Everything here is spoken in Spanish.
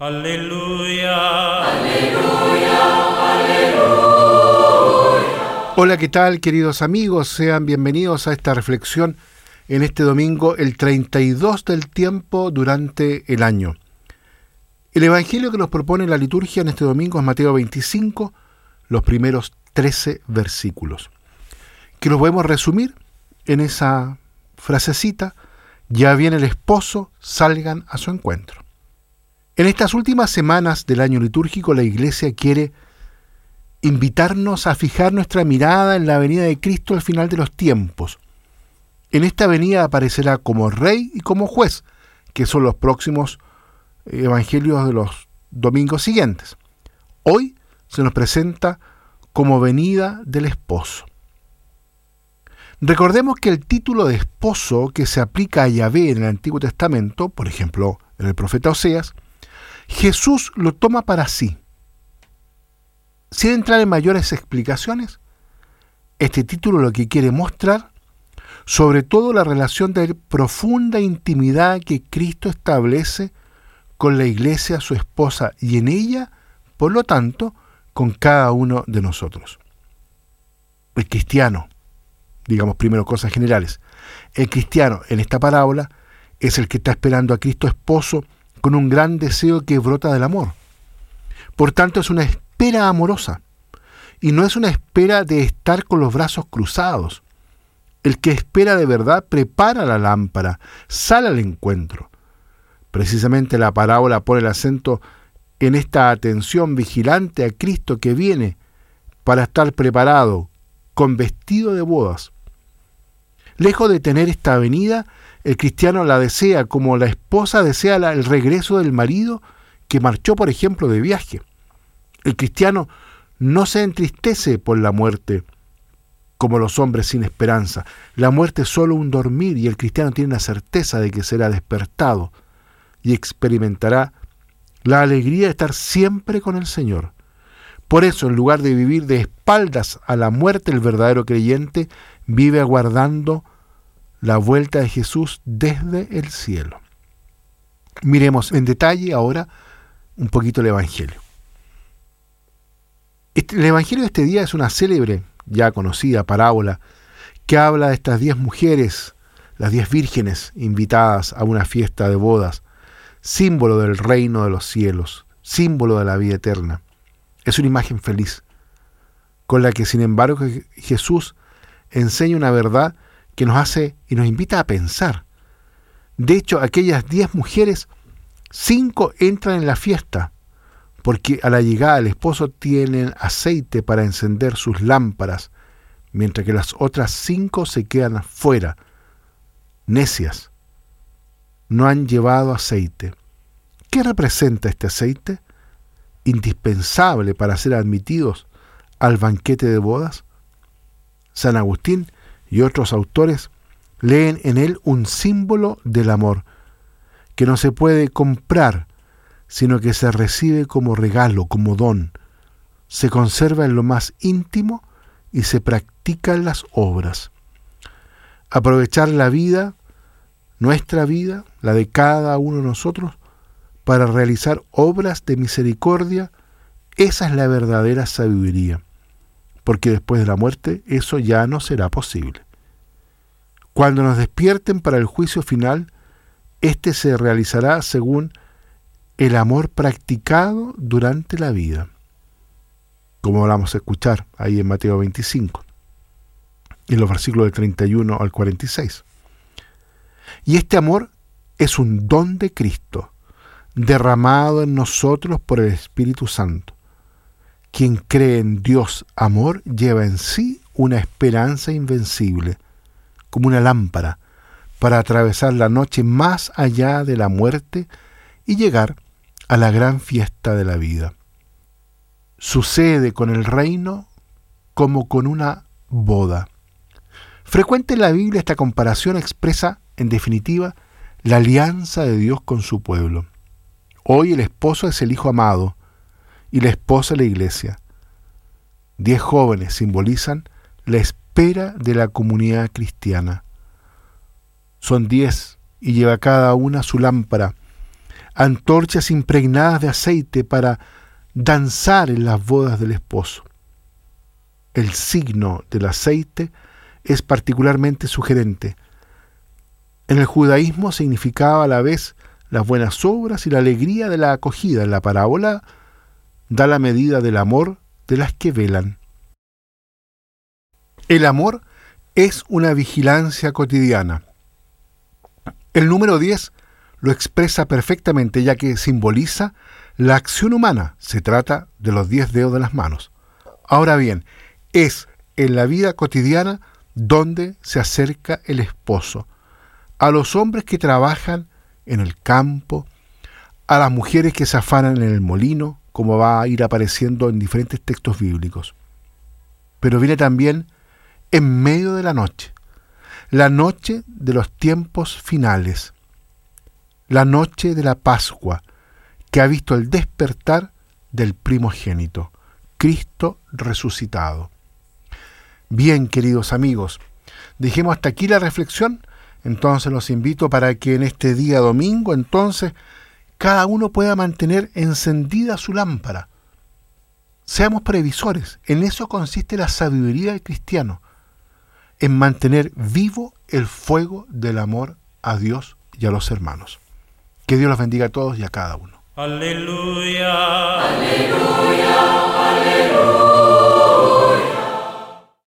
Aleluya. Aleluya. Aleluya. Hola, ¿qué tal queridos amigos? Sean bienvenidos a esta reflexión en este domingo, el 32 del tiempo durante el año. El Evangelio que nos propone la liturgia en este domingo es Mateo 25, los primeros 13 versículos, que los podemos resumir en esa frasecita, ya viene el esposo, salgan a su encuentro. En estas últimas semanas del año litúrgico, la Iglesia quiere invitarnos a fijar nuestra mirada en la venida de Cristo al final de los tiempos. En esta venida aparecerá como rey y como juez, que son los próximos evangelios de los domingos siguientes. Hoy se nos presenta como venida del esposo. Recordemos que el título de esposo que se aplica a Yahvé en el Antiguo Testamento, por ejemplo en el profeta Oseas, Jesús lo toma para sí. Sin entrar en mayores explicaciones, este título lo que quiere mostrar sobre todo la relación de profunda intimidad que Cristo establece con la iglesia, su esposa, y en ella, por lo tanto, con cada uno de nosotros. El cristiano, digamos primero cosas generales, el cristiano en esta parábola es el que está esperando a Cristo esposo con un gran deseo que brota del amor. Por tanto, es una espera amorosa y no es una espera de estar con los brazos cruzados. El que espera de verdad prepara la lámpara, sale al encuentro. Precisamente la parábola pone el acento en esta atención vigilante a Cristo que viene para estar preparado con vestido de bodas. Lejos de tener esta venida, el cristiano la desea como la esposa desea el regreso del marido que marchó, por ejemplo, de viaje. El cristiano no se entristece por la muerte como los hombres sin esperanza. La muerte es solo un dormir y el cristiano tiene la certeza de que será despertado y experimentará la alegría de estar siempre con el Señor. Por eso, en lugar de vivir de espaldas a la muerte, el verdadero creyente vive aguardando la vuelta de Jesús desde el cielo. Miremos en detalle ahora un poquito el Evangelio. Este, el Evangelio de este día es una célebre, ya conocida parábola que habla de estas diez mujeres, las diez vírgenes invitadas a una fiesta de bodas, símbolo del reino de los cielos, símbolo de la vida eterna. Es una imagen feliz, con la que sin embargo Jesús enseña una verdad que nos hace y nos invita a pensar. De hecho, aquellas diez mujeres, cinco entran en la fiesta, porque a la llegada del esposo tienen aceite para encender sus lámparas, mientras que las otras cinco se quedan afuera, necias. No han llevado aceite. ¿Qué representa este aceite? Indispensable para ser admitidos al banquete de bodas. San Agustín y otros autores leen en él un símbolo del amor, que no se puede comprar, sino que se recibe como regalo, como don, se conserva en lo más íntimo y se practica en las obras. Aprovechar la vida, nuestra vida, la de cada uno de nosotros, para realizar obras de misericordia, esa es la verdadera sabiduría, porque después de la muerte eso ya no será posible. Cuando nos despierten para el juicio final, éste se realizará según el amor practicado durante la vida, como vamos a escuchar ahí en Mateo 25, en los versículos del 31 al 46. Y este amor es un don de Cristo, derramado en nosotros por el Espíritu Santo. Quien cree en Dios amor lleva en sí una esperanza invencible como una lámpara para atravesar la noche más allá de la muerte y llegar a la gran fiesta de la vida. Sucede con el reino como con una boda. Frecuente en la Biblia esta comparación expresa, en definitiva, la alianza de Dios con su pueblo. Hoy el esposo es el hijo amado y la esposa la iglesia. Diez jóvenes simbolizan la espera de la comunidad cristiana. Son diez y lleva cada una su lámpara. antorchas impregnadas de aceite para danzar en las bodas del esposo. El signo del aceite es particularmente sugerente. En el judaísmo significaba a la vez las buenas obras y la alegría de la acogida. En la parábola da la medida del amor de las que velan. El amor es una vigilancia cotidiana. El número 10 lo expresa perfectamente ya que simboliza la acción humana. Se trata de los 10 dedos de las manos. Ahora bien, es en la vida cotidiana donde se acerca el esposo, a los hombres que trabajan en el campo, a las mujeres que se afanan en el molino, como va a ir apareciendo en diferentes textos bíblicos. Pero viene también en medio de la noche, la noche de los tiempos finales, la noche de la Pascua, que ha visto el despertar del primogénito, Cristo resucitado. Bien, queridos amigos, dejemos hasta aquí la reflexión entonces los invito para que en este día domingo, entonces, cada uno pueda mantener encendida su lámpara. Seamos previsores. En eso consiste la sabiduría del cristiano. En mantener vivo el fuego del amor a Dios y a los hermanos. Que Dios los bendiga a todos y a cada uno. Aleluya. Aleluya. Aleluya.